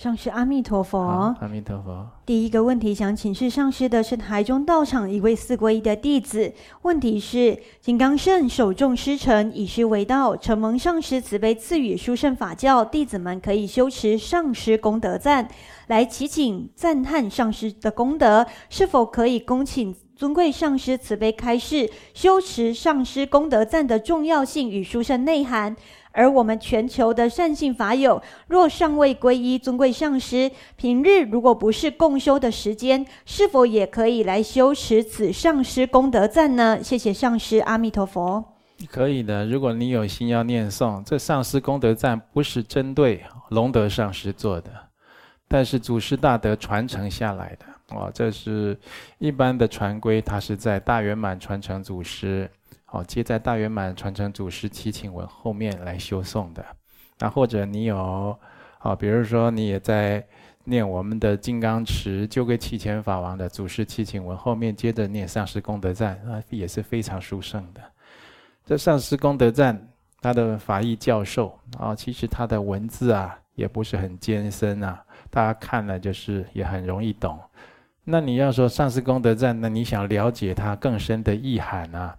上师阿弥陀佛，阿弥陀佛。第一个问题想请示上师的是台中道场一位四皈依的弟子，问题是：金刚圣首重师承，以师为道，承蒙上师慈悲赐予殊胜法教，弟子们可以修持上师功德赞，来祈请赞叹上师的功德，是否可以恭请尊贵上师慈悲开示修持上师功德赞的重要性与殊胜内涵？而我们全球的善信法友，若尚未皈依尊贵上师，平日如果不是共修的时间，是否也可以来修持此上师功德赞呢？谢谢上师，阿弥陀佛。可以的，如果你有心要念诵，这上师功德赞不是针对龙德上师做的，但是祖师大德传承下来的。哦，这是一般的传规，它是在大圆满传承祖师。好，接在大圆满传承祖师七请文后面来修诵的，那或者你有，好，比如说你也在念我们的金刚持鸠归七千法王的祖师七请文后面接着念上师功德赞，那也是非常殊胜的。这上师功德赞，它的法义教授啊，其实它的文字啊也不是很艰深啊，大家看了就是也很容易懂。那你要说上师功德赞，那你想了解它更深的意涵啊？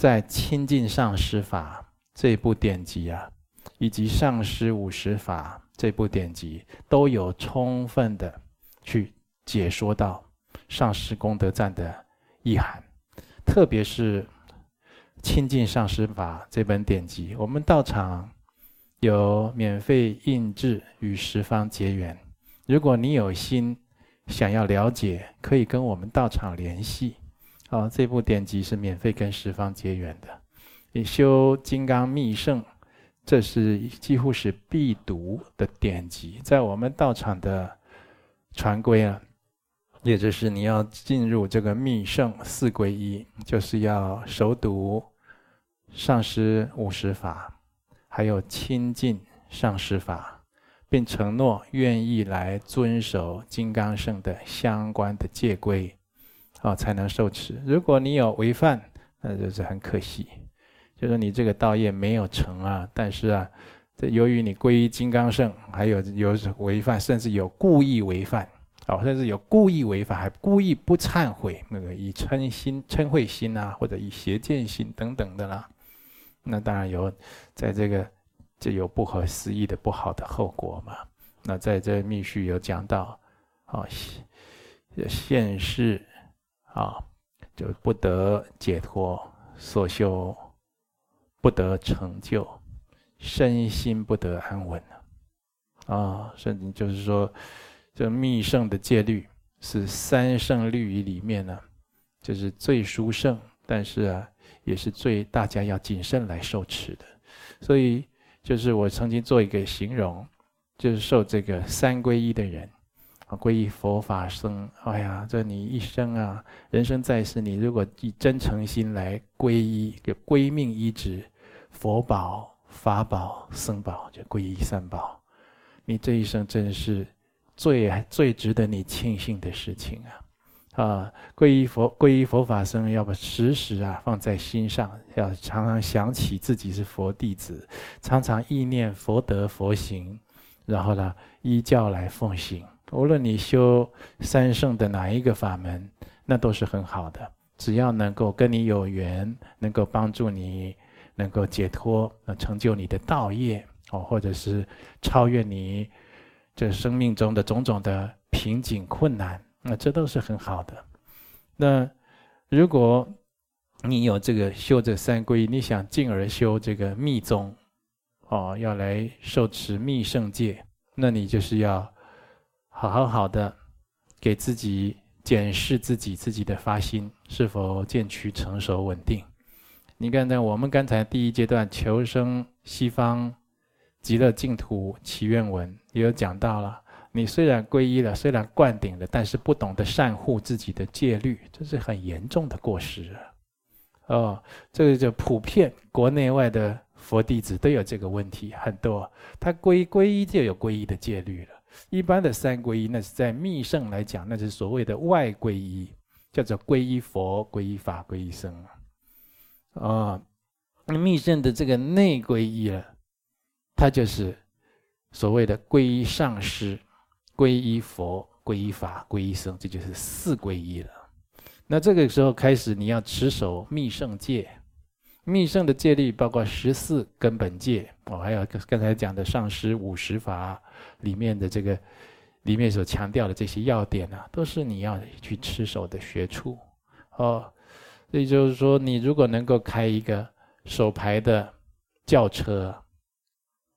在亲近上师法这部典籍啊，以及上师五十法这部典籍，都有充分的去解说到上师功德赞的意涵。特别是亲近上师法这本典籍，我们道场有免费印制与十方结缘。如果你有心想要了解，可以跟我们道场联系。好，这部典籍是免费跟十方结缘的。你修金刚密乘，这是几乎是必读的典籍，在我们道场的传规啊，也就是你要进入这个密乘四归依，就是要熟读上师五十法，还有亲近上师法，并承诺愿意来遵守金刚乘的相关的戒规。哦，才能受持。如果你有违犯，那就是很可惜，就是你这个道业没有成啊。但是啊，这由于你皈依金刚圣，还有有违犯，甚至有故意违犯，哦，甚至有故意违反，还故意不忏悔，那个以嗔心、嗔恚心啊，或者以邪见心等等的啦，那当然有，在这个就有不可思议的不好的后果嘛。那在这密续有讲到，哦，现世。啊，就不得解脱，所修不得成就，身心不得安稳啊，甚至就是说，这密圣的戒律是三圣律仪里面呢，就是最殊胜，但是啊，也是最大家要谨慎来受持的。所以，就是我曾经做一个形容，就是受这个三皈依的人。啊皈依佛法僧，哎呀，这你一生啊，人生在世，你如果以真诚心来皈依，就归命依止佛宝、法宝、僧宝，就皈依三宝，你这一生真是最最值得你庆幸的事情啊！啊，皈依佛、皈依佛法僧，要把时时啊放在心上，要常常想起自己是佛弟子，常常意念佛德佛行，然后呢，依教来奉行。无论你修三圣的哪一个法门，那都是很好的。只要能够跟你有缘，能够帮助你，能够解脱，能成就你的道业哦，或者是超越你这生命中的种种的瓶颈困难，那这都是很好的。那如果你有这个修这三皈，你想进而修这个密宗，哦，要来受持密圣戒，那你就是要。好好好的，给自己检视自己自己的发心是否渐趋成熟稳定。你看，在我们刚才第一阶段求生西方极乐净土祈愿文也有讲到了，你虽然皈依了，虽然灌顶了，但是不懂得善护自己的戒律，这是很严重的过失啊！哦，这个就普遍国内外的佛弟子都有这个问题，很多他皈皈依就有皈依的戒律了。一般的三皈依，那是在密圣来讲，那是所谓的外皈依，叫做皈依佛、皈依法、皈依僧。啊，密圣的这个内皈依了，它就是所谓的皈依上师，皈依佛、皈依法、皈依僧，这就是四皈依了。那这个时候开始，你要持守密圣戒。密圣的戒律包括十四根本戒，哦，还有刚才讲的上师五十法里面的这个里面所强调的这些要点啊，都是你要去持守的学处。哦，所以就是说，你如果能够开一个手排的轿车，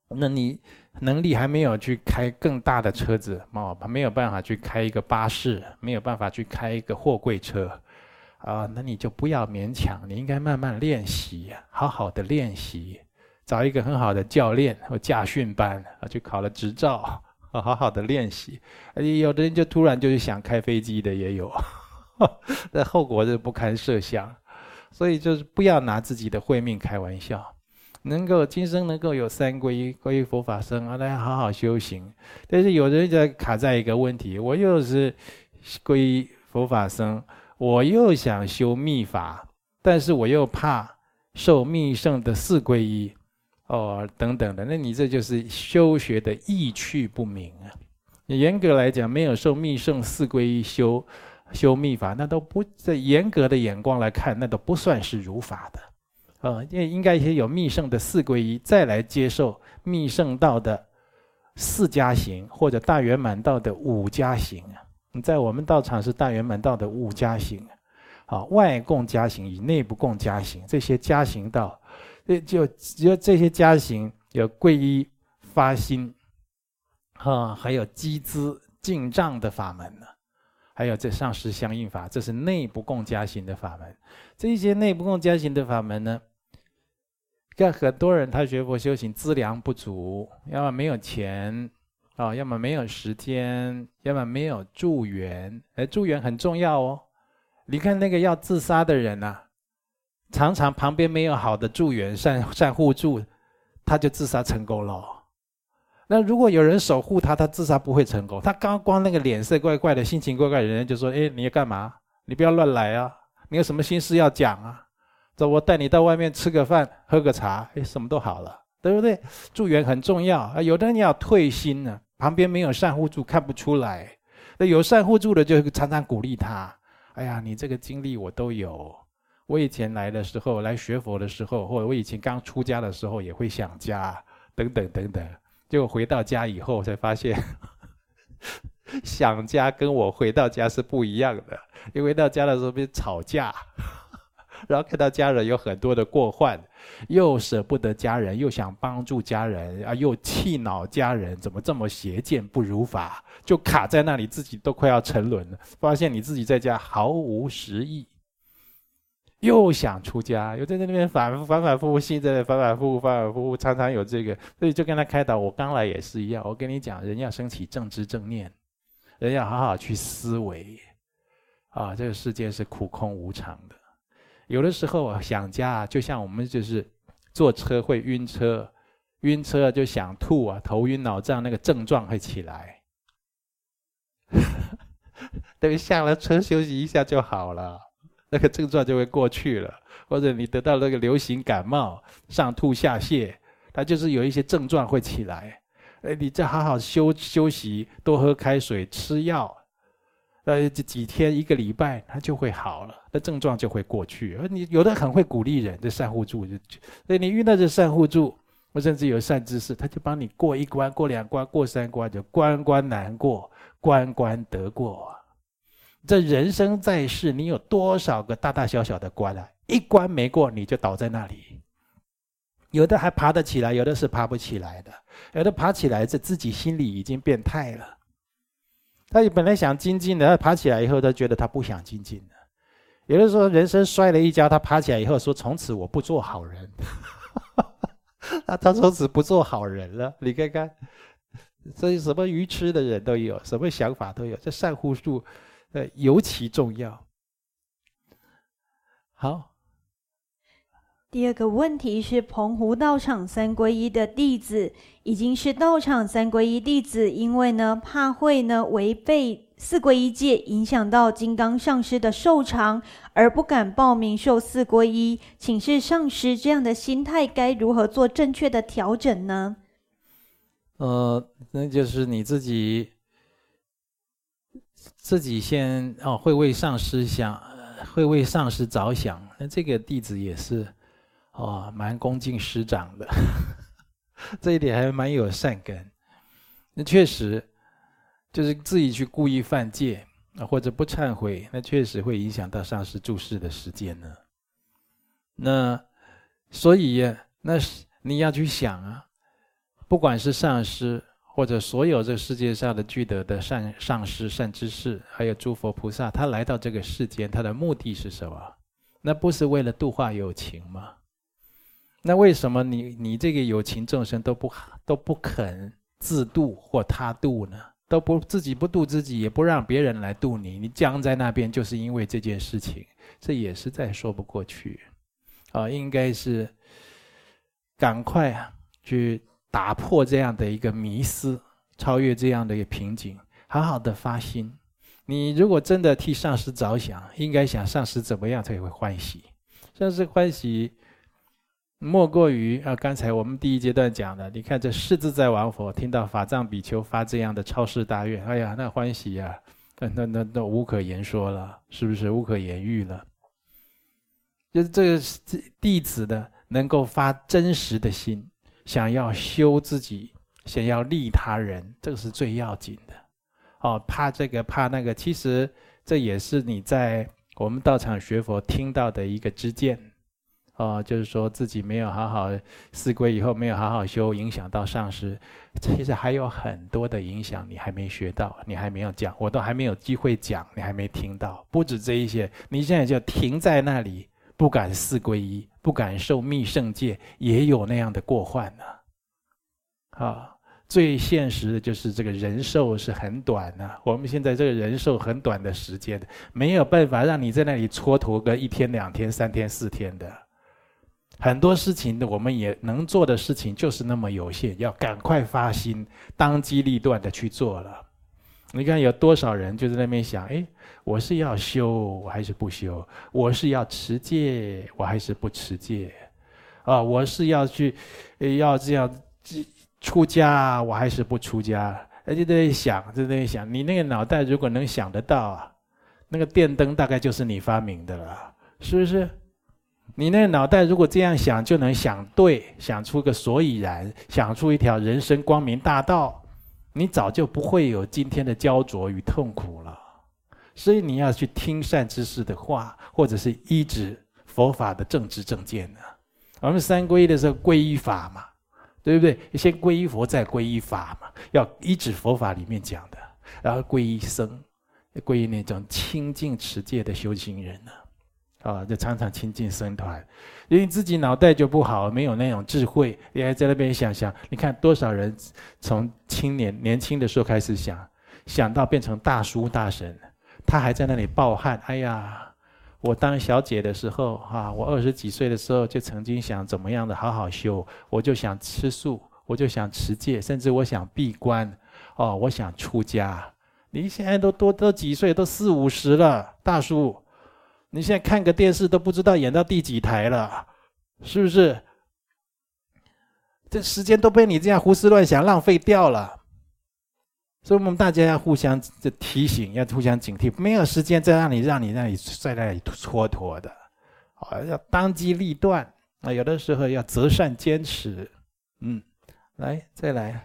那你能力还没有去开更大的车子，哦，没有办法去开一个巴士，没有办法去开一个货柜车。啊，那你就不要勉强，你应该慢慢练习，好好的练习，找一个很好的教练或驾训班啊，去考了执照，好好的练习。有的人就突然就是想开飞机的也有，那后果是不堪设想。所以就是不要拿自己的慧命开玩笑。能够今生能够有三皈依，皈依佛法僧啊，大家好好修行。但是有的人就卡在一个问题，我又是皈依佛法僧。我又想修密法，但是我又怕受密圣的四皈依，哦，等等的，那你这就是修学的意趣不明啊！严格来讲，没有受密圣四皈依修修密法，那都不在严格的眼光来看，那都不算是如法的，啊、哦，因为应该先有密圣的四皈依，再来接受密圣道的四加行或者大圆满道的五加行啊。你在我们道场是大圆满道的五加行，啊，外共加行与内不共加行，这些加行道，就只有这些加行有皈依发心，啊，还有积资净障的法门呢，还有这上师相应法，这是内不共加行的法门。这些内不共加行的法门呢，看很多人他学佛修行资粮不足，要么没有钱。啊、要么没有时间，要么没有助缘。哎，助缘很重要哦。你看那个要自杀的人啊，常常旁边没有好的助缘、善善互助，他就自杀成功了。那如果有人守护他，他自杀不会成功。他刚光那个脸色怪怪的，心情怪怪的，人就说：“哎，你要干嘛？你不要乱来啊！你有什么心事要讲啊？走，我带你到外面吃个饭，喝个茶，哎，什么都好了，对不对？助缘很重要啊。有的人要退心呢。”旁边没有善互助，看不出来。那有善互助的，就常常鼓励他。哎呀，你这个经历我都有。我以前来的时候，来学佛的时候，或者我以前刚出家的时候，也会想家，等等等等。结果回到家以后，才发现 想家跟我回到家是不一样的。一回到家的时候，被吵架。然后看到家人有很多的过患，又舍不得家人，又想帮助家人啊，又气恼家人怎么这么邪见不如法，就卡在那里，自己都快要沉沦了。发现你自己在家毫无实意，又想出家，又在那边反复反反复复，心在那反反复复，反反复复，常常有这个，所以就跟他开导。我刚来也是一样，我跟你讲，人要升起正知正念，人要好好去思维啊，这个世界是苦空无常的。有的时候想家，就像我们就是坐车会晕车，晕车就想吐啊，头晕脑胀，那个症状会起来。等下了车休息一下就好了，那个症状就会过去了。或者你得到那个流行感冒，上吐下泻，它就是有一些症状会起来。哎，你再好好休休息，多喝开水，吃药。呃，这几天一个礼拜，他就会好了，那症状就会过去。而你有的很会鼓励人，这善互助就，所以你遇到这善互助，或甚至有善知识，他就帮你过一关、过两关、过三关，就关关难过，关关得过。这人生在世，你有多少个大大小小的关啊？一关没过，你就倒在那里。有的还爬得起来，有的是爬不起来的。有的爬起来，这自己心里已经变态了。他本来想精进的，他爬起来以后，他觉得他不想精进了。有的时候人生摔了一跤，他爬起来以后说：“从此我不做好人。”那他从此不做好人了。你看看，所以什么愚痴的人都有，什么想法都有。这善护助，呃，尤其重要。好。第二个问题是，澎湖道场三皈依的弟子已经是道场三皈依弟子，因为呢怕会呢违背四皈依戒，影响到金刚上师的寿长，而不敢报名受四皈依。请示上师，这样的心态该如何做正确的调整呢？呃，那就是你自己自己先哦，会为上师想，会为上师着想。那这个弟子也是哦，蛮恭敬师长的，这一点还蛮有善根。那确实就是自己去故意犯戒，或者不忏悔，那确实会影响到上师住世的时间呢。那所以，那是你要去想啊，不管是上师。或者所有这世界上的具德的善上师、善知识，还有诸佛菩萨，他来到这个世间，他的目的是什么？那不是为了度化有情吗？那为什么你你这个有情众生都不都不肯自度或他度呢？都不自己不度自己，也不让别人来度你，你僵在那边，就是因为这件事情，这也实在说不过去。啊，应该是赶快啊去。打破这样的一个迷思，超越这样的一个瓶颈，好好的发心。你如果真的替上师着想，应该想上师怎么样才会欢喜？上师欢喜，莫过于啊，刚才我们第一阶段讲的，你看这世自在王佛听到法藏比丘发这样的超世大愿，哎呀，那欢喜呀，那那那那无可言说了，是不是无可言喻了？就是这个弟子的能够发真实的心。想要修自己，想要利他人，这个是最要紧的。哦，怕这个怕那个，其实这也是你在我们道场学佛听到的一个知见。哦，就是说自己没有好好四归以后没有好好修，影响到上师。其实还有很多的影响你还没学到，你还没有讲，我都还没有机会讲，你还没听到。不止这一些，你现在就停在那里。不敢四皈依，不敢受密圣戒，也有那样的过患呢。啊，最现实的就是这个人寿是很短的。我们现在这个人寿很短的时间，没有办法让你在那里蹉跎个一天、两天、三天、四天的。很多事情的，我们也能做的事情就是那么有限，要赶快发心，当机立断的去做了。你看有多少人就在那边想，哎。我是要修，我还是不修？我是要持戒，我还是不持戒？啊，我是要去，要这样出家，我还是不出家？而且在想，就在想，你那个脑袋如果能想得到啊，那个电灯大概就是你发明的了，是不是？你那个脑袋如果这样想，就能想对，想出个所以然，想出一条人生光明大道，你早就不会有今天的焦灼与痛苦了。所以你要去听善知识的话，或者是依止佛法的正知正见呢。我们三皈依的时候，皈依法嘛，对不对？先皈依佛，再皈依法嘛。要依止佛法里面讲的，然后皈依僧，皈依那种清净持戒的修行人呢。啊，啊就常常亲近僧团，因为自己脑袋就不好，没有那种智慧，你还在那边想想。你看多少人从青年年轻的时候开始想，想到变成大叔大婶。他还在那里抱憾，哎呀，我当小姐的时候，哈，我二十几岁的时候就曾经想怎么样的好好修，我就想吃素，我就想持戒，甚至我想闭关，哦，我想出家。你现在都多都几岁？都四五十了，大叔，你现在看个电视都不知道演到第几台了，是不是？这时间都被你这样胡思乱想浪费掉了。所以，我们大家要互相提醒，要互相警惕，没有时间再让你让你那里在那里蹉跎的，啊，要当机立断啊，有的时候要择善坚持，嗯，来，再来。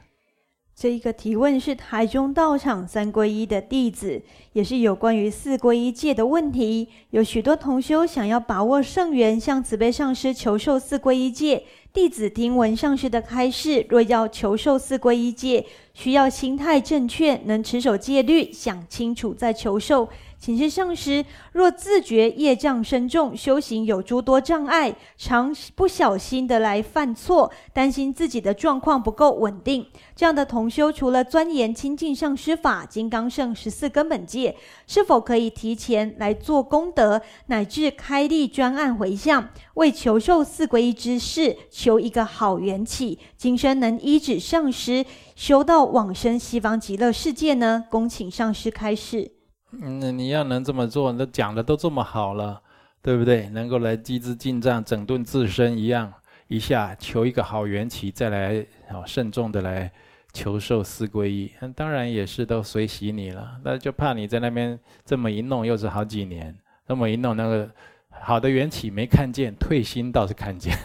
这一个提问是台中道场三皈依的弟子，也是有关于四皈依戒的问题。有许多同修想要把握圣缘，向慈悲上师求受四皈依戒。弟子听闻上师的开示，若要求受四皈依戒，需要心态正确，能持守戒律，想清楚再求受。请示上师，若自觉业障深重，修行有诸多障碍，常不小心的来犯错，担心自己的状况不够稳定，这样的同修，除了钻研清净上师法、金刚圣十四根本戒，是否可以提前来做功德，乃至开立专案回向，为求受四皈依之事，求一个好缘起，今生能依止上师，修到往生西方极乐世界呢？恭请上师开示。嗯，你要能这么做，那讲的都这么好了，对不对？能够来积资净障，整顿自身一样，一下求一个好缘起，再来好慎重的来求受四皈依，那当然也是都随喜你了。那就怕你在那边这么一弄，又是好几年，这么一弄，那个好的缘起没看见，退心倒是看见，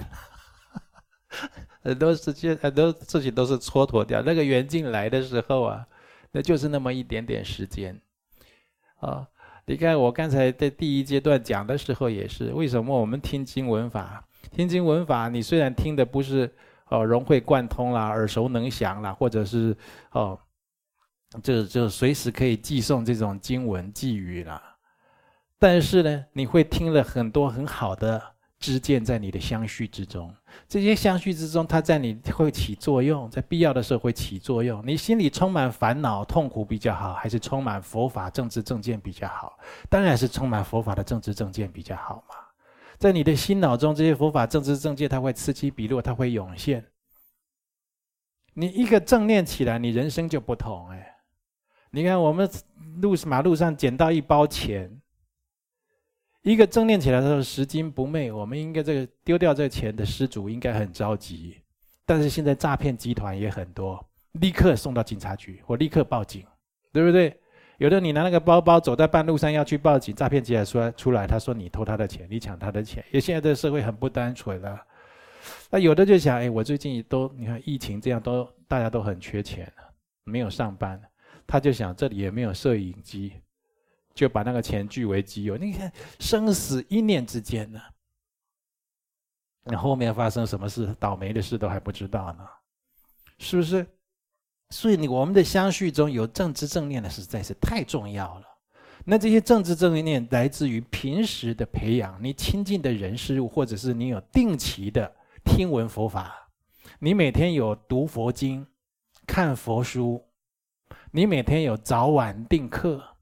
很多事情很多事情都是蹉跎掉。那个缘尽来的时候啊，那就是那么一点点时间，啊。你看，我刚才在第一阶段讲的时候也是，为什么我们听经文法？听经文法，你虽然听的不是哦融会贯通啦、耳熟能详啦，或者是哦，就就随时可以寄送这种经文寄语啦，但是呢，你会听了很多很好的。知见在你的相续之中，这些相续之中，它在你会起作用，在必要的时候会起作用。你心里充满烦恼、痛苦比较好，还是充满佛法正知正见比较好？当然是充满佛法的正知正见比较好嘛。在你的心脑中，这些佛法正知正见，它会此起彼落，它会涌现。你一个正念起来，你人生就不同哎。你看我们路马路上捡到一包钱。一个正念起来的时候，拾金不昧，我们应该这个丢掉这个钱的失主应该很着急。但是现在诈骗集团也很多，立刻送到警察局或立刻报警，对不对？有的你拿那个包包走在半路上要去报警，诈骗集团说出来，他说你偷他的钱，你抢他的钱。因为现在这个社会很不单纯了。那有的就想，哎，我最近都你看疫情这样都大家都很缺钱，没有上班，他就想这里也没有摄影机。就把那个钱据为己有，你看生死一念之间呢，那后面发生什么事，倒霉的事都还不知道呢，是不是？所以你我们的相续中有正知正念的实在是太重要了。那这些正知正念来自于平时的培养，你亲近的人事物，或者是你有定期的听闻佛法，你每天有读佛经、看佛书，你每天有早晚定课。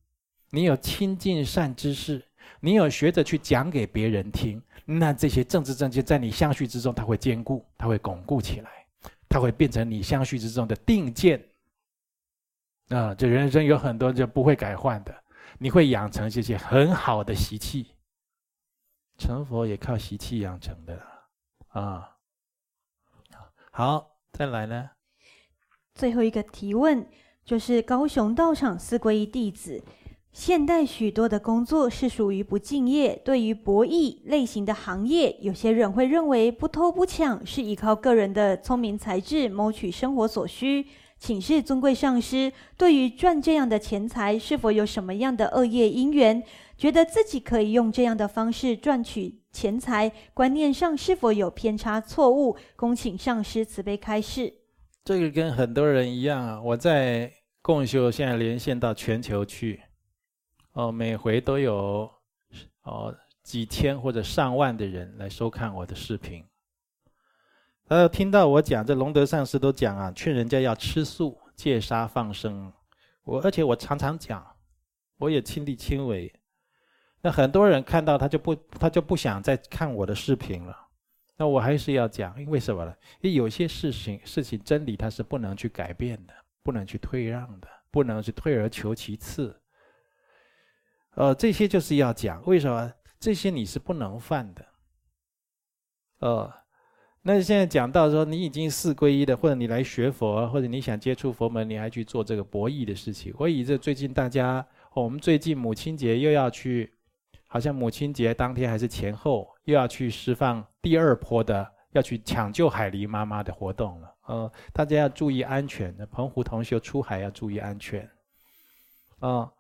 你有亲近善知识，你有学着去讲给别人听，那这些正知正见在你相续之中，它会坚固，它会巩固起来，它会变成你相续之中的定见。啊，这人生有很多就不会改换的，你会养成这些很好的习气。成佛也靠习气养成的啊。好，再来呢？最后一个提问就是高雄道场四皈依弟子。现代许多的工作是属于不敬业，对于博弈类型的行业，有些人会认为不偷不抢是依靠个人的聪明才智谋取生活所需。请示尊贵上师，对于赚这样的钱财，是否有什么样的恶业因缘？觉得自己可以用这样的方式赚取钱财，观念上是否有偏差错误？恭请上师慈悲开示。这个跟很多人一样啊，我在共修，现在连线到全球去。哦，每回都有哦几千或者上万的人来收看我的视频。他听到我讲，这龙德上师都讲啊，劝人家要吃素、戒杀放生。我而且我常常讲，我也亲力亲为。那很多人看到他就不他就不想再看我的视频了。那我还是要讲，因为什么呢？因为有些事情事情真理它是不能去改变的，不能去退让的，不能去退而求其次。呃，这些就是要讲，为什么这些你是不能犯的？呃，那现在讲到说你已经四皈依的，或者你来学佛，或者你想接触佛门，你还去做这个博弈的事情。我以这最近大家，我们最近母亲节又要去，好像母亲节当天还是前后又要去释放第二波的，要去抢救海狸妈妈的活动了。呃，大家要注意安全，澎湖同学出海要注意安全。啊、呃。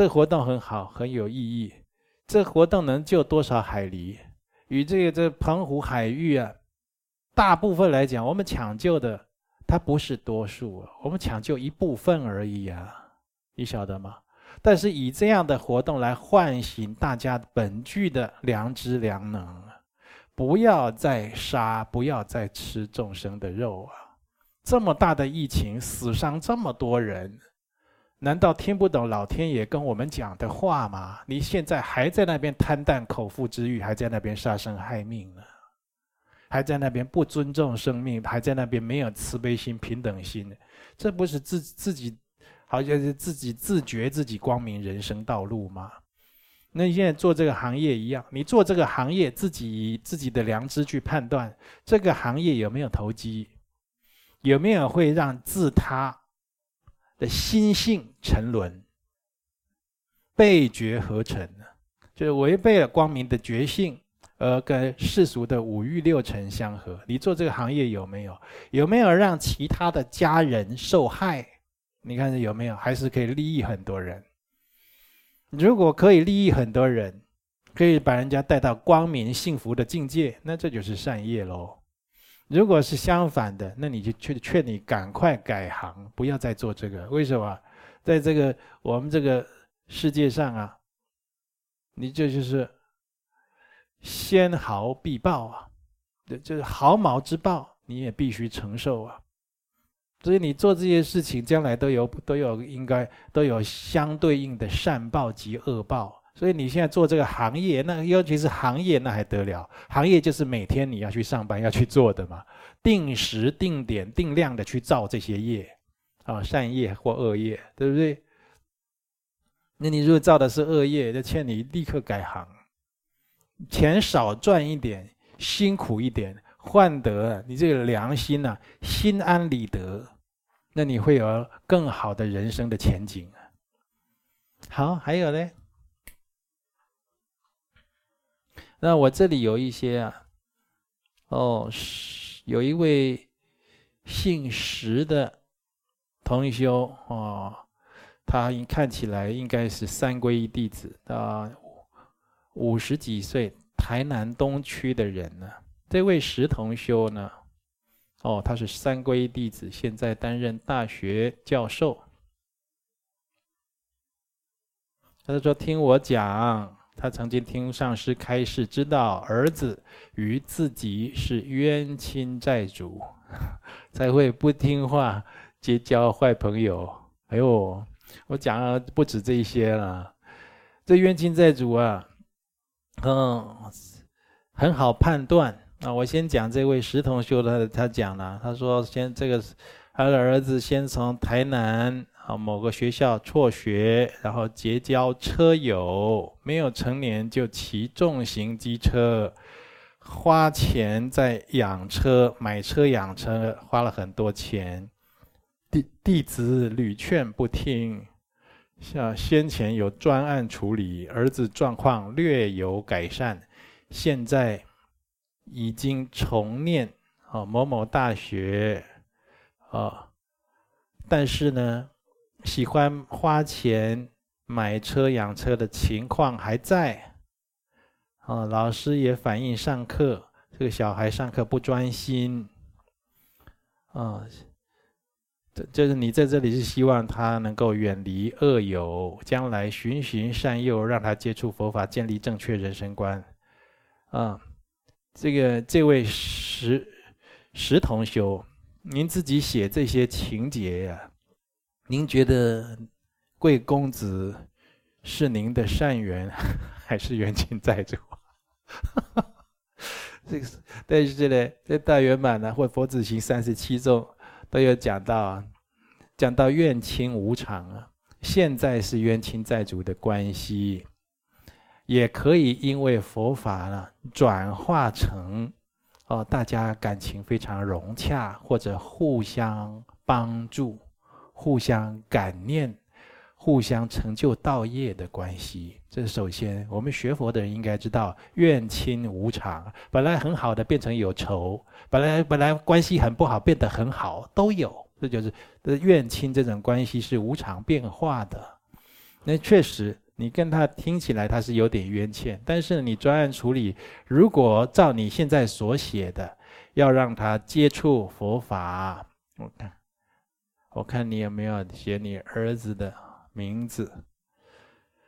这活动很好，很有意义。这活动能救多少海狸？与这个这澎湖海域啊，大部分来讲，我们抢救的它不是多数，我们抢救一部分而已啊，你晓得吗？但是以这样的活动来唤醒大家本具的良知良能，不要再杀，不要再吃众生的肉啊！这么大的疫情，死伤这么多人。难道听不懂老天爷跟我们讲的话吗？你现在还在那边贪啖口腹之欲，还在那边杀生害命呢，还在那边不尊重生命，还在那边没有慈悲心、平等心，这不是自自己好像是自己自觉自己光明人生道路吗？那你现在做这个行业一样，你做这个行业，自己以自己的良知去判断这个行业有没有投机。有没有会让自他的心性沉沦，背觉合成？就是违背了光明的觉性，而跟世俗的五欲六尘相合。你做这个行业有没有？有没有让其他的家人受害？你看有没有？还是可以利益很多人？如果可以利益很多人，可以把人家带到光明幸福的境界，那这就是善业喽。如果是相反的，那你就劝劝你赶快改行，不要再做这个。为什么？在这个我们这个世界上啊，你这就是先毫必报啊，这就是毫毛之报，你也必须承受啊。所以你做这些事情，将来都有都有应该都有相对应的善报及恶报。所以你现在做这个行业，那尤其是行业，那还得了？行业就是每天你要去上班要去做的嘛，定时定点定量的去造这些业，啊，善业或恶业，对不对？那你如果造的是恶业，就劝你立刻改行，钱少赚一点，辛苦一点。换得你这个良心呐、啊，心安理得，那你会有更好的人生的前景。好，还有呢？那我这里有一些啊，哦，有一位姓石的同修哦，他看起来应该是三皈依弟子啊，五十几岁，台南东区的人呢。这位石同修呢，哦，他是三皈依弟子，现在担任大学教授。他说：“听我讲，他曾经听上师开示，知道儿子与自己是冤亲债主，才会不听话，结交坏朋友。哎呦，我讲了不止这些了，这冤亲债主啊，嗯，很好判断。”啊，我先讲这位石同修的，他讲了，他说先这个他的儿子先从台南啊某个学校辍学，然后结交车友，没有成年就骑重型机车，花钱在养车，买车养车，花了很多钱。弟弟子屡劝不听，像先前有专案处理，儿子状况略有改善，现在。已经重念啊某某大学啊，但是呢，喜欢花钱买车养车的情况还在啊。老师也反映上课这个小孩上课不专心啊。这就是你在这里是希望他能够远离恶友，将来循循善诱，让他接触佛法，建立正确人生观啊。这个这位石石同修，您自己写这些情节呀、您觉得贵公子是您的善缘，还是冤亲债主？这个但是呢，在大圆满呢，或佛子行三十七中都有讲到，讲到怨亲无常啊。现在是冤亲债主的关系。也可以因为佛法呢，转化成哦，大家感情非常融洽，或者互相帮助、互相感念、互相成就道业的关系。这首先，我们学佛的人应该知道，怨亲无常，本来很好的变成有仇，本来本来关系很不好变得很好，都有。这就是这怨亲这种关系是无常变化的。那确实。你跟他听起来他是有点冤欠，但是你专案处理，如果照你现在所写的，要让他接触佛法，我看，我看你有没有写你儿子的名字？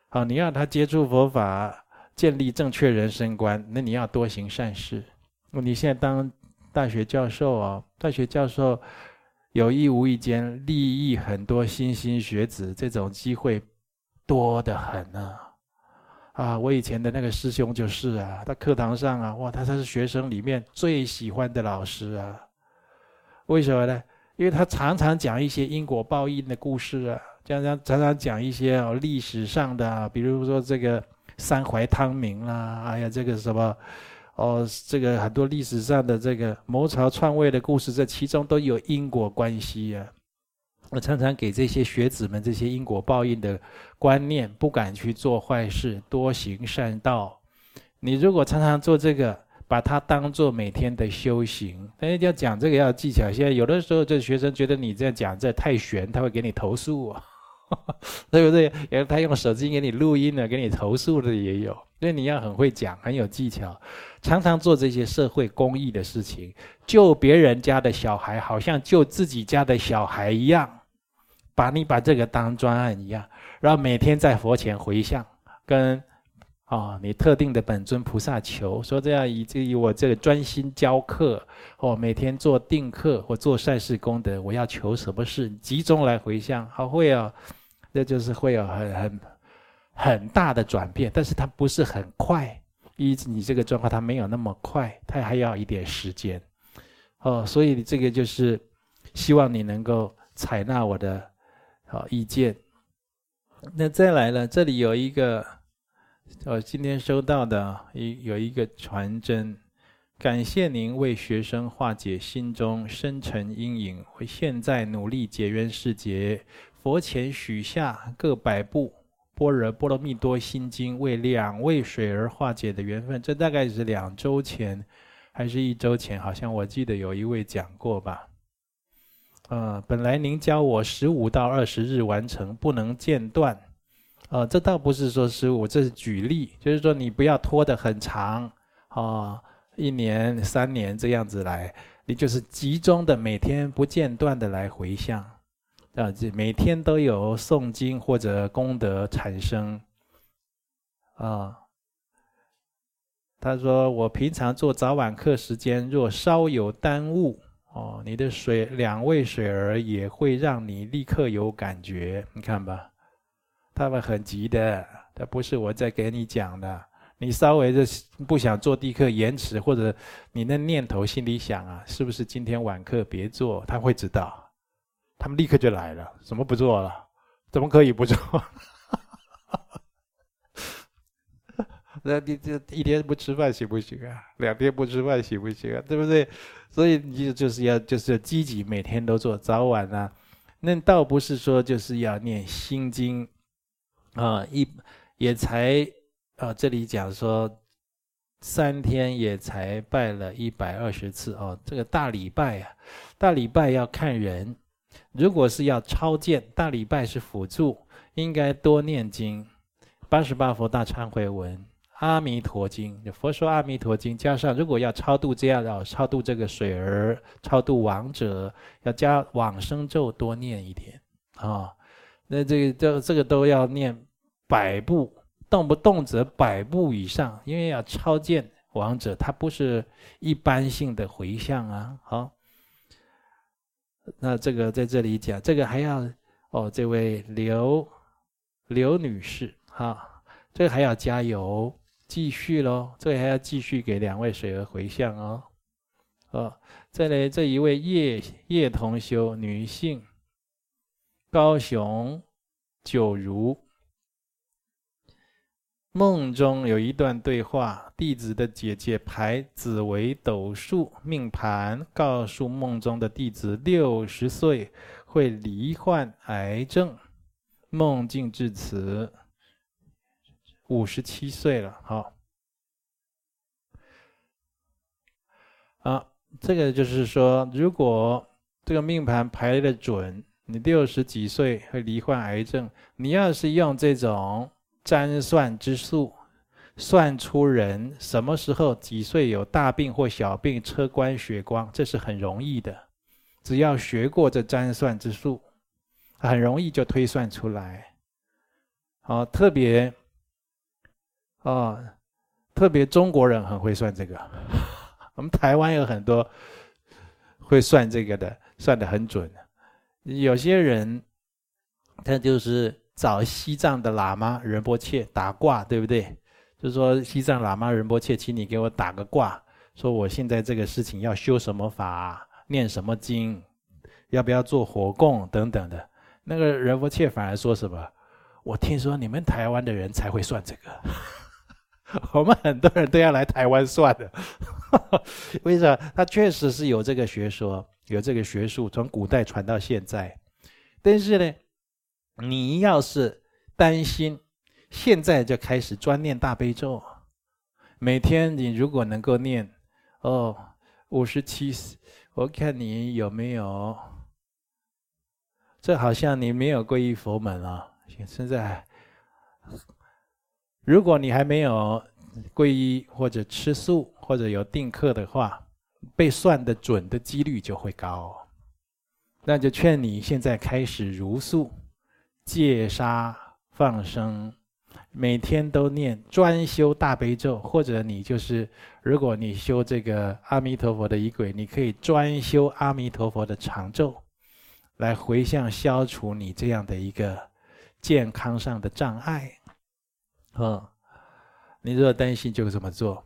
好，你要他接触佛法，建立正确人生观，那你要多行善事。你现在当大学教授啊，大学教授有意无意间利益很多新兴学子，这种机会。多得很呢，啊！我以前的那个师兄就是啊，他课堂上啊，哇，他他是学生里面最喜欢的老师啊。为什么呢？因为他常常讲一些因果报应的故事啊，常常常常讲一些哦历史上的，比如说这个三槐汤明啦，哎呀，这个什么哦，这个很多历史上的这个谋朝篡位的故事，这其中都有因果关系啊。我常常给这些学子们这些因果报应的观念，不敢去做坏事，多行善道。你如果常常做这个，把它当做每天的修行，但是要讲这个要技巧。现在有的时候，这学生觉得你这样讲这太玄，他会给你投诉啊。对不对？然后他用手机给你录音了，给你投诉的也有。所以你要很会讲，很有技巧，常常做这些社会公益的事情，救别人家的小孩，好像救自己家的小孩一样，把你把这个当专案一样，然后每天在佛前回向，跟、哦、你特定的本尊菩萨求，说这样以这以我这个专心教课，哦每天做定课或做善事功德，我要求什么事，集中来回向，好会啊、哦。这就是会有很很很大的转变，但是它不是很快。一，你这个状况它没有那么快，它还要一点时间。哦，所以这个就是希望你能够采纳我的好意见。那再来了，这里有一个，我今天收到的一有一个传真，感谢您为学生化解心中深沉阴影，会现在努力结缘世结。佛前许下各百部《般若波罗蜜多心经》，为两位水儿化解的缘分。这大概是两周前，还是一周前？好像我记得有一位讲过吧。呃，本来您教我十五到二十日完成，不能间断。呃，这倒不是说失误，这是举例，就是说你不要拖得很长啊，一年、三年这样子来，你就是集中的每天不间断的来回向。啊，这每天都有诵经或者功德产生。啊，他说我平常做早晚课时间若稍有耽误，哦，你的水两位水儿也会让你立刻有感觉。你看吧，他们很急的，他不是我在给你讲的。你稍微的不想做地课延迟，或者你那念头心里想啊，是不是今天晚课别做？他会知道。他们立刻就来了，什么不做了？怎么可以不做？那你这一天不吃饭行不行啊？两天不吃饭行不行啊？对不对？所以你就是要就是要积极，每天都做早晚啊。那倒不是说就是要念心经啊，一也才啊，这里讲说三天也才拜了一百二十次哦。这个大礼拜啊，大礼拜要看人。如果是要超荐，大礼拜是辅助，应该多念经，八十八佛大忏悔文、阿弥陀经，佛说阿弥陀经，加上如果要超度这样的，超度这个水儿，超度亡者，要加往生咒多念一点啊、哦。那这个这这个都要念百步，动不动则百步以上，因为要超荐亡者，它不是一般性的回向啊，好。那这个在这里讲，这个还要哦，这位刘刘女士哈，这个还要加油，继续喽，这个还要继续给两位水儿回向哦。哦，再来这一位叶叶同修女性，高雄九如。梦中有一段对话，弟子的姐姐排紫微斗数命盘，告诉梦中的弟子六十岁会罹患癌症。梦境至此，五十七岁了。好，啊，这个就是说，如果这个命盘排得准，你六十几岁会罹患癌症，你要是用这种。占算之术，算出人什么时候几岁有大病或小病、车关血光，这是很容易的。只要学过这占算之术，很容易就推算出来。哦，特别，哦，特别中国人很会算这个。我们台湾有很多会算这个的，算得很准。有些人，他就是。找西藏的喇嘛仁波切打卦，对不对？就是说西藏喇嘛仁波切，请你给我打个卦，说我现在这个事情要修什么法，念什么经，要不要做火供等等的。那个仁波切反而说什么？我听说你们台湾的人才会算这个，我们很多人都要来台湾算的。为什么？他确实是有这个学说，有这个学术，从古代传到现在。但是呢，你要是担心，现在就开始专念大悲咒，每天你如果能够念，哦，五十七，我看你有没有？这好像你没有皈依佛门啊！现在，如果你还没有皈依或者吃素或者有定课的话，被算的准的几率就会高。那就劝你现在开始茹素、戒杀、放生，每天都念专修大悲咒，或者你就是，如果你修这个阿弥陀佛的仪轨，你可以专修阿弥陀佛的长咒。来回向消除你这样的一个健康上的障碍，嗯，你如果担心就这么做。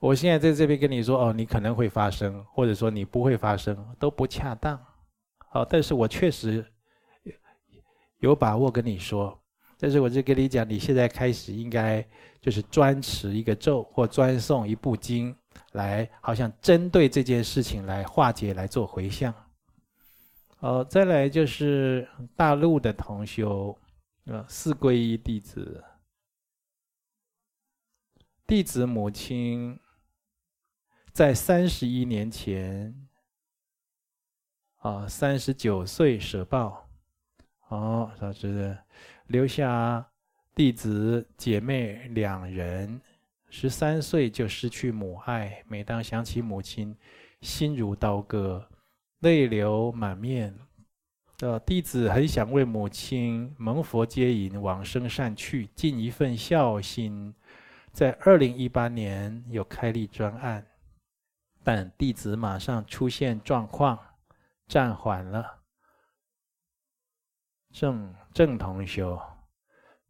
我现在在这边跟你说哦，你可能会发生，或者说你不会发生，都不恰当。好，但是我确实有把握跟你说，但是我就跟你讲，你现在开始应该就是专持一个咒或专诵一部经，来好像针对这件事情来化解，来做回向。好，再来就是大陆的同修，啊，四皈依弟子，弟子母亲在三十一年前，啊，三十九岁舍报，哦，他是留下弟子姐妹两人，十三岁就失去母爱，每当想起母亲，心如刀割。泪流满面，呃，弟子很想为母亲蒙佛接引往生善趣，尽一份孝心，在二零一八年有开立专案，但弟子马上出现状况，暂缓了。郑郑同修，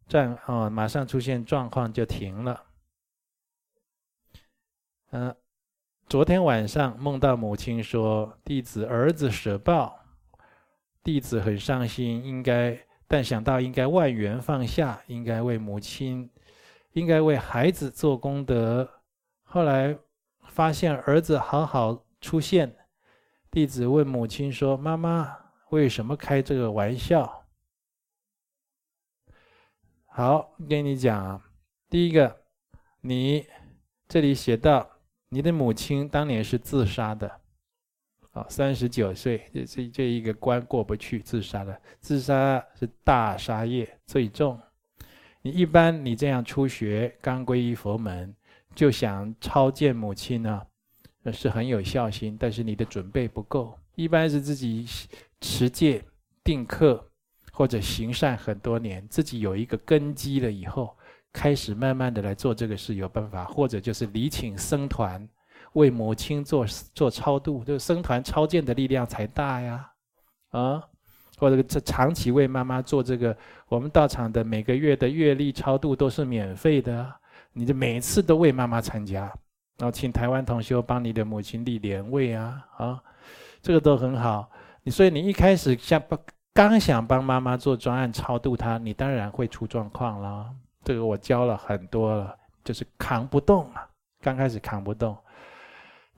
暂哦，马上出现状况就停了。嗯、昨天晚上梦到母亲说：“弟子儿子舍报，弟子很伤心。应该，但想到应该万缘放下，应该为母亲，应该为孩子做功德。后来发现儿子好好出现，弟子问母亲说：‘妈妈，为什么开这个玩笑？’好，跟你讲啊，第一个，你这里写到。”你的母亲当年是自杀的，啊，三十九岁，这这这一个关过不去，自杀的。自杀是大杀业，最重。你一般你这样初学，刚皈依佛门，就想超荐母亲呢，是很有孝心，但是你的准备不够。一般是自己持戒、定课或者行善很多年，自己有一个根基了以后。开始慢慢的来做这个事有办法，或者就是礼请僧团为母亲做做超度，这个僧团超荐的力量才大呀，啊，或者这长期为妈妈做这个，我们道场的每个月的月历超度都是免费的，你就每次都为妈妈参加，然后请台湾同修帮你的母亲立莲位啊，啊，这个都很好。你所以你一开始想刚想帮妈妈做专案超度她，你当然会出状况了。这个我教了很多了，就是扛不动啊，刚开始扛不动。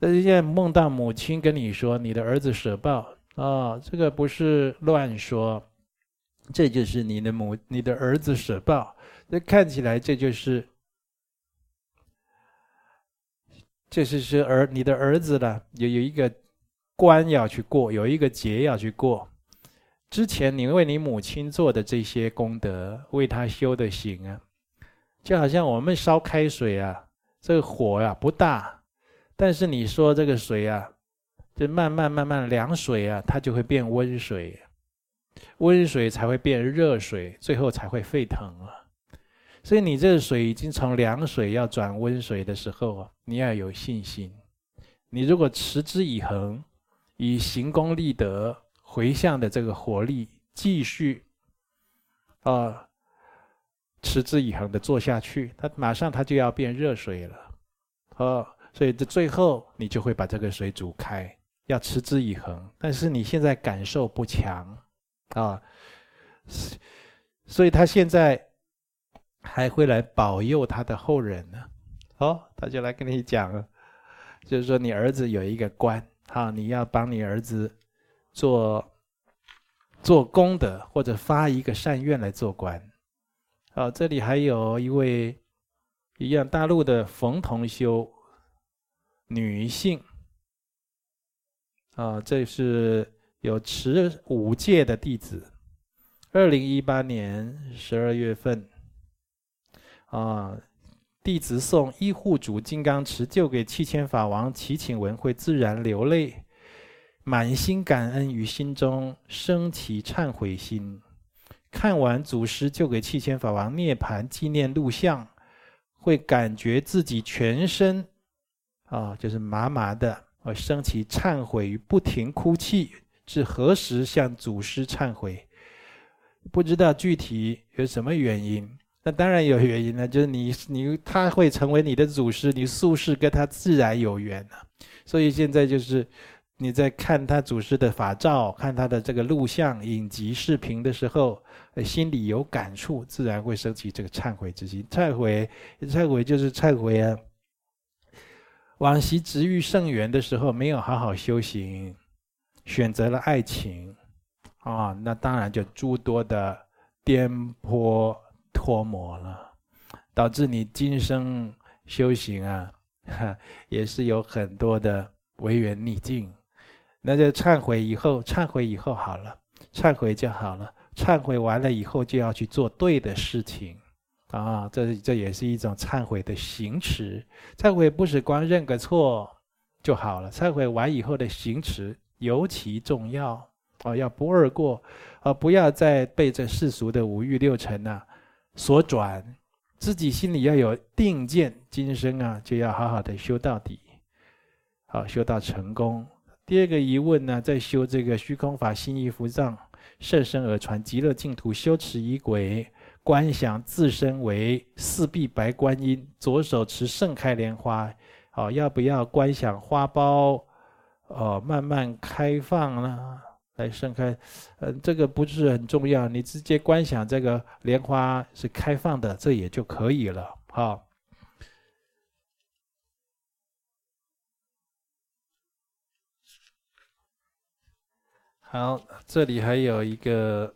但是现在梦到母亲跟你说你的儿子舍报啊，这个不是乱说，这就是你的母你的儿子舍报。这看起来这就是，这是是儿你的儿子了，有有一个关要去过，有一个劫要去过。之前你为你母亲做的这些功德，为他修的行啊。就好像我们烧开水啊，这个火呀、啊、不大，但是你说这个水啊，就慢慢慢慢凉水啊，它就会变温水，温水才会变热水，最后才会沸腾啊。所以你这个水已经从凉水要转温水的时候，你要有信心。你如果持之以恒，以行功立德回向的这个活力继续啊。持之以恒的做下去，它马上它就要变热水了，哦，所以这最后你就会把这个水煮开，要持之以恒。但是你现在感受不强，啊，所以他现在还会来保佑他的后人呢。哦，他就来跟你讲，就是说你儿子有一个官，好，你要帮你儿子做做功德，或者发一个善愿来做官。好，这里还有一位一样大陆的冯同修，女性。啊，这是有持五戒的弟子。二零一八年十二月份，啊，弟子诵《依护主金刚持》，就给七千法王祈请文会，自然流泪，满心感恩，于心中升起忏悔心。看完祖师就给七千法王涅槃纪念录像，会感觉自己全身，啊，就是麻麻的。而升起忏悔与不停哭泣，至何时向祖师忏悔？不知道具体有什么原因。那当然有原因了，就是你你他会成为你的祖师，你宿世跟他自然有缘了。所以现在就是你在看他祖师的法照，看他的这个录像、影集、视频的时候，心里有感触，自然会升起这个忏悔之心。忏悔，忏悔就是忏悔啊。往昔值遇圣缘的时候，没有好好修行，选择了爱情，啊，那当然就诸多的颠簸脱模了，导致你今生修行啊，也是有很多的违缘逆境。那就忏悔以后，忏悔以后好了，忏悔就好了，忏悔完了以后就要去做对的事情。啊，这这也是一种忏悔的行持。忏悔不是光认个错就好了，忏悔完以后的行持尤其重要。啊，要不二过，啊，不要再被这世俗的五欲六尘呐所转，自己心里要有定见，今生啊就要好好的修到底，好修到成功。第二个疑问呢，在修这个虚空法心意伏藏甚深而传极乐净土修持仪轨。观想自身为四臂白观音，左手持盛开莲花，好，要不要观想花苞，哦，慢慢开放呢？来盛开，嗯，这个不是很重要，你直接观想这个莲花是开放的，这也就可以了，好。好，这里还有一个。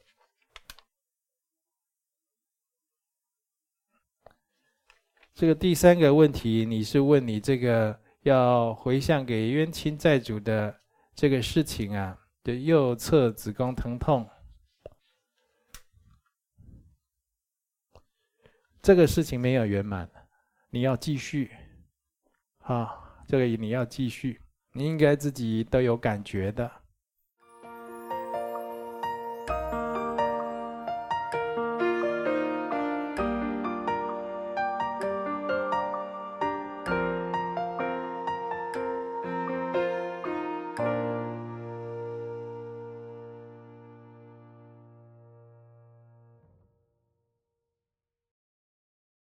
这个第三个问题，你是问你这个要回向给冤亲债主的这个事情啊？对右侧子宫疼痛，这个事情没有圆满，你要继续，啊，这个你要继续，你应该自己都有感觉的，